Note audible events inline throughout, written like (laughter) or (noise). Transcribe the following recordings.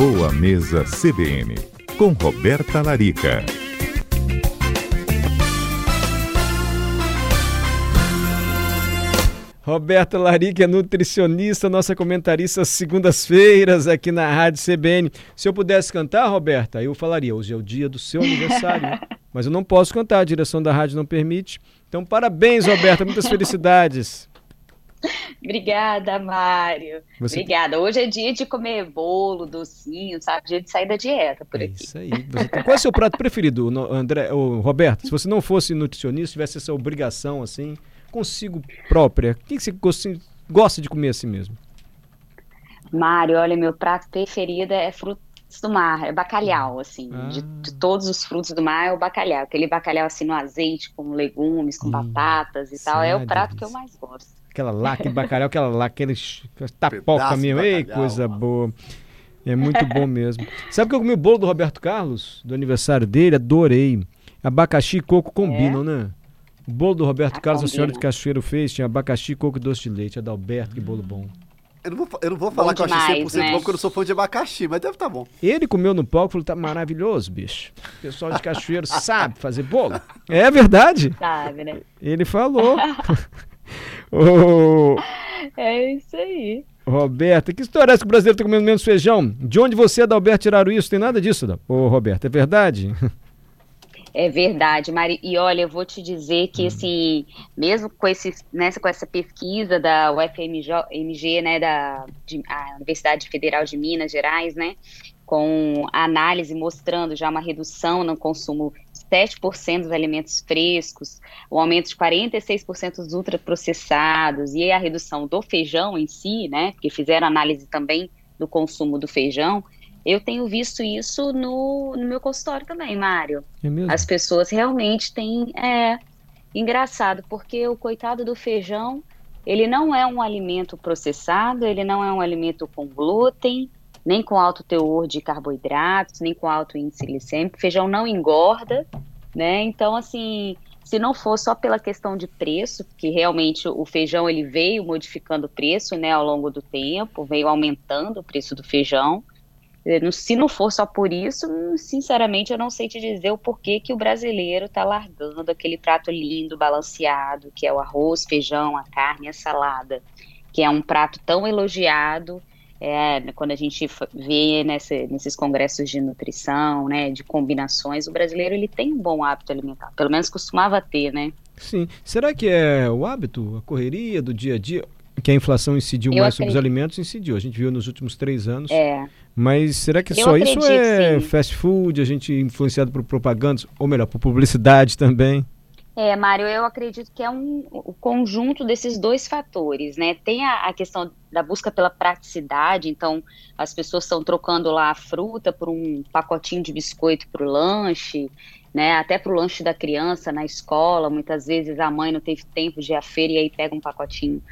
Boa Mesa CBN, com Roberta Larica. Roberta Larica é nutricionista, nossa comentarista segundas-feiras aqui na Rádio CBN. Se eu pudesse cantar, Roberta, eu falaria: hoje é o dia do seu aniversário. (laughs) Mas eu não posso cantar, a direção da rádio não permite. Então, parabéns, Roberta, muitas felicidades. (laughs) Obrigada, Mário. Você... Obrigada. Hoje é dia de comer bolo, docinho, sabe? Dia de sair da dieta por é aqui. Isso aí. Você. Qual é o seu prato preferido, André, ou Roberto? Se você não fosse nutricionista, tivesse essa obrigação assim, consigo própria, o que você gosta de comer assim mesmo? Mário, olha, meu prato preferido é frutos do mar, é bacalhau, assim, ah. de, de, todos os frutos do mar é o bacalhau, aquele bacalhau assim no azeite, com legumes, com hum, batatas e tal, é o prato que eu mais gosto. Aquela lá, aquele bacalhau, aquela lá, aquele tapoca mesmo, ei, coisa mano. boa. É muito bom mesmo. Sabe que eu comi o bolo do Roberto Carlos, do aniversário dele? Adorei. Abacaxi e coco combinam, é. né? O bolo do Roberto ah, Carlos, combina. a senhora de Cachoeiro fez, tinha abacaxi, coco e doce de leite. Adalberto, que bolo bom. Eu não vou, eu não vou falar bom que eu achei 100% né? bom, porque eu não sou fã de abacaxi, mas deve estar tá bom. Ele comeu no palco e falou, tá maravilhoso, bicho. O pessoal de Cachoeiro sabe fazer bolo. É verdade. Sabe, né? Ele falou. (laughs) oh, é isso aí. Roberta, que história é essa que o brasileiro está comendo menos feijão? De onde você, Adalberto, tiraram isso? Tem nada disso, Ô, Roberto, é verdade? É verdade, Mari. E olha, eu vou te dizer que, hum. assim, mesmo com, esse, nessa, com essa pesquisa da UFMG, né, da de, Universidade Federal de Minas Gerais, né, com a análise mostrando já uma redução no consumo 7% dos alimentos frescos, o aumento de 46% dos ultraprocessados e a redução do feijão em si, né, porque fizeram análise também do consumo do feijão, eu tenho visto isso no, no meu consultório também, Mário. É As pessoas realmente têm. É engraçado, porque o coitado do feijão, ele não é um alimento processado, ele não é um alimento com glúten, nem com alto teor de carboidratos, nem com alto índice glicêmico. Feijão não engorda, né? Então, assim, se não for só pela questão de preço, que realmente o feijão ele veio modificando o preço, né, ao longo do tempo, veio aumentando o preço do feijão. Se não for só por isso, sinceramente, eu não sei te dizer o porquê que o brasileiro está largando aquele prato lindo, balanceado, que é o arroz, feijão, a carne, a salada, que é um prato tão elogiado. É, quando a gente vê nessa, nesses congressos de nutrição, né, de combinações, o brasileiro ele tem um bom hábito alimentar, pelo menos costumava ter, né? Sim. Será que é o hábito, a correria do dia a dia? que a inflação incidiu eu mais acredito. sobre os alimentos, incidiu. A gente viu nos últimos três anos. É. Mas será que eu só isso é sim. fast food, a gente influenciado por propagandas, ou melhor, por publicidade (laughs) também? É, Mário, eu acredito que é um, o conjunto desses dois fatores, né? Tem a, a questão da busca pela praticidade, então as pessoas estão trocando lá a fruta por um pacotinho de biscoito para o lanche, né? Até para o lanche da criança na escola, muitas vezes a mãe não teve tempo de ir à feira e aí pega um pacotinho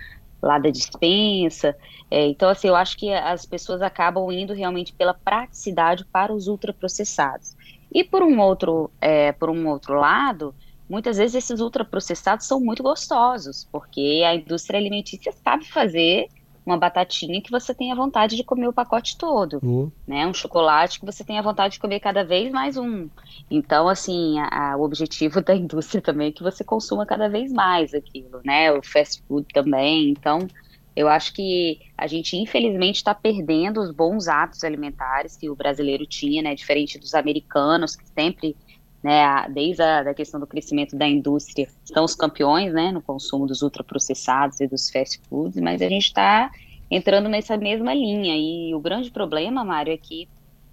lá da dispensa. É, então, assim, eu acho que as pessoas acabam indo realmente pela praticidade para os ultraprocessados. E por um outro, é, por um outro lado, muitas vezes esses ultraprocessados são muito gostosos, porque a indústria alimentícia sabe fazer uma batatinha que você tenha vontade de comer o pacote todo, uhum. né? Um chocolate que você tenha vontade de comer cada vez mais um. Então, assim, a, a, o objetivo (laughs) da indústria também é que você consuma cada vez mais aquilo, né? O fast food também. Então, eu acho que a gente, infelizmente, está perdendo os bons hábitos alimentares que o brasileiro tinha, né? Diferente dos americanos, que sempre né, desde a da questão do crescimento da indústria, são os campeões, né, no consumo dos ultraprocessados e dos fast foods, mas a gente está entrando nessa mesma linha, e o grande problema, Mário, é que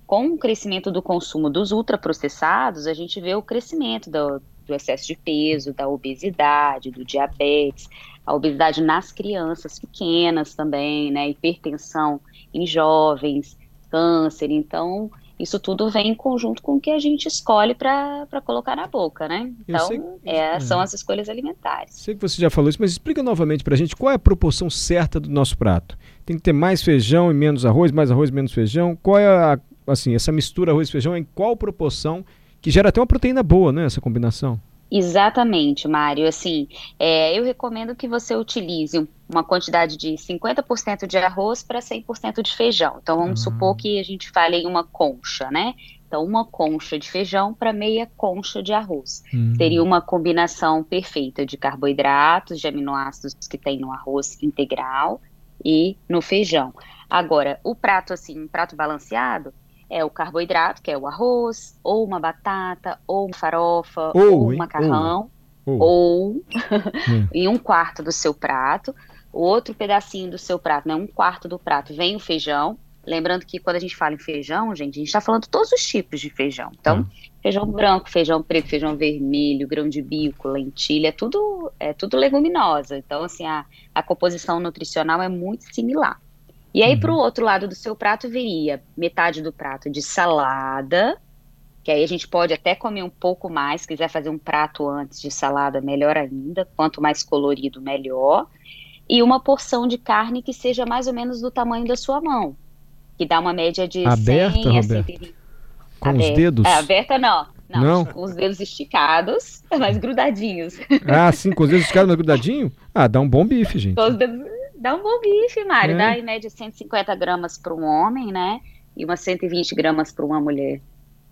com o crescimento do consumo dos ultraprocessados, a gente vê o crescimento do, do excesso de peso, da obesidade, do diabetes, a obesidade nas crianças pequenas também, né, hipertensão em jovens, câncer, então isso tudo vem em conjunto com o que a gente escolhe para colocar na boca, né? Então, sei, é, são as escolhas alimentares. Sei que você já falou isso, mas explica novamente para a gente qual é a proporção certa do nosso prato. Tem que ter mais feijão e menos arroz, mais arroz e menos feijão. Qual é a, assim, essa mistura arroz e feijão em qual proporção que gera até uma proteína boa, né? Essa combinação. Exatamente, Mário. Assim, é, eu recomendo que você utilize uma quantidade de 50% de arroz para 100% de feijão. Então, vamos uhum. supor que a gente fale em uma concha, né? Então, uma concha de feijão para meia concha de arroz. Uhum. Seria uma combinação perfeita de carboidratos, de aminoácidos que tem no arroz integral e no feijão. Agora, o prato, assim, um prato balanceado, é o carboidrato, que é o arroz, ou uma batata, ou uma farofa, ou, ou um macarrão, ou, ou hum. (laughs) em um quarto do seu prato. O outro pedacinho do seu prato, né, um quarto do prato, vem o feijão. Lembrando que quando a gente fala em feijão, gente, a gente está falando todos os tipos de feijão. Então, hum. feijão branco, feijão preto, feijão vermelho, grão de bico, lentilha, é tudo, é tudo leguminosa. Então, assim, a, a composição nutricional é muito similar. E aí, uhum. para o outro lado do seu prato, viria metade do prato de salada, que aí a gente pode até comer um pouco mais, se quiser fazer um prato antes de salada, melhor ainda, quanto mais colorido, melhor. E uma porção de carne que seja mais ou menos do tamanho da sua mão, que dá uma média de aberta, 100 a 120. Com aberta. os dedos? É, aberta não. Não, não, com os dedos esticados, (laughs) mas grudadinhos. Ah, sim, com os dedos esticados, mas grudadinho? Ah, dá um bom bife, gente. Com os dedos Dá um bom bife, Mário. É. Dá em média 150 gramas para um homem, né? E umas 120 gramas para uma mulher.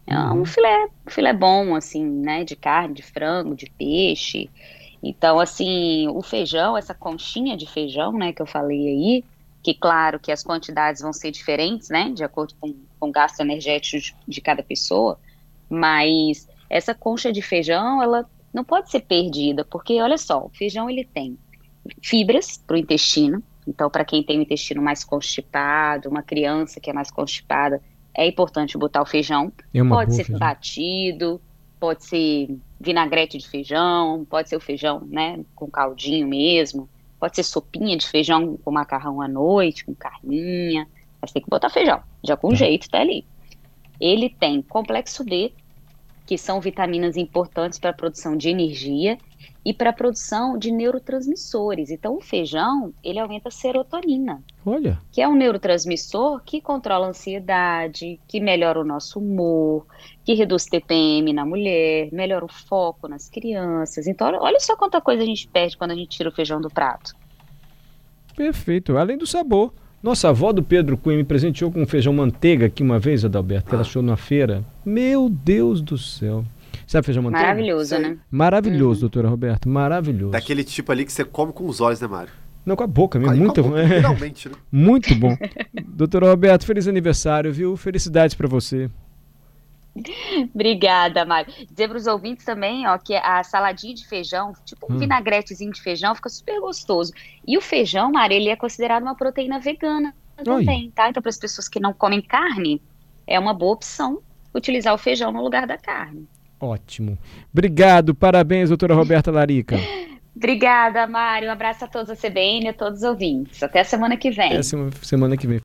É um uhum. filé, um filé bom, assim, né? De carne, de frango, de peixe. Então, assim, o feijão, essa conchinha de feijão, né, que eu falei aí, que claro que as quantidades vão ser diferentes, né, de acordo com, com o gasto energético de, de cada pessoa, mas essa concha de feijão, ela não pode ser perdida, porque olha só, o feijão ele tem fibras para o intestino. Então, para quem tem o intestino mais constipado, uma criança que é mais constipada, é importante botar o feijão. É pode ser feijão. batido, pode ser vinagrete de feijão, pode ser o feijão, né, com caldinho mesmo, pode ser sopinha de feijão com macarrão à noite, com carninha, mas tem que botar feijão, já com é. jeito tá ali. Ele tem complexo D, que são vitaminas importantes para a produção de energia e para a produção de neurotransmissores. Então, o feijão, ele aumenta a serotonina. Olha. Que é um neurotransmissor que controla a ansiedade, que melhora o nosso humor, que reduz TPM na mulher, melhora o foco nas crianças. Então, olha só quanta coisa a gente perde quando a gente tira o feijão do prato. Perfeito. Além do sabor. Nossa avó do Pedro Cunha me presenteou com um feijão manteiga aqui uma vez, Adalberto, que ela achou na feira. Meu Deus do céu. Sabe feijão manteiga? Maravilhoso, né? Maravilhoso, uhum. doutora Roberto, maravilhoso. Daquele tipo ali que você come com os olhos, né, Mário? Não, com a boca mesmo. Muito, boca, né? (laughs) muito bom. doutora Roberto, feliz aniversário, viu? Felicidades para você. (laughs) Obrigada, Mário. Dizer para os ouvintes também, ó, que a saladinha de feijão, tipo um hum. vinagretezinho de feijão, fica super gostoso. E o feijão, Mário, ele é considerado uma proteína vegana também, Oi. tá? Então, para as pessoas que não comem carne, é uma boa opção utilizar o feijão no lugar da carne. Ótimo. Obrigado, parabéns, doutora Roberta Larica. Obrigada, Mário. Um abraço a todos a CBN e a todos os ouvintes. Até a semana que vem. Até a semana que vem.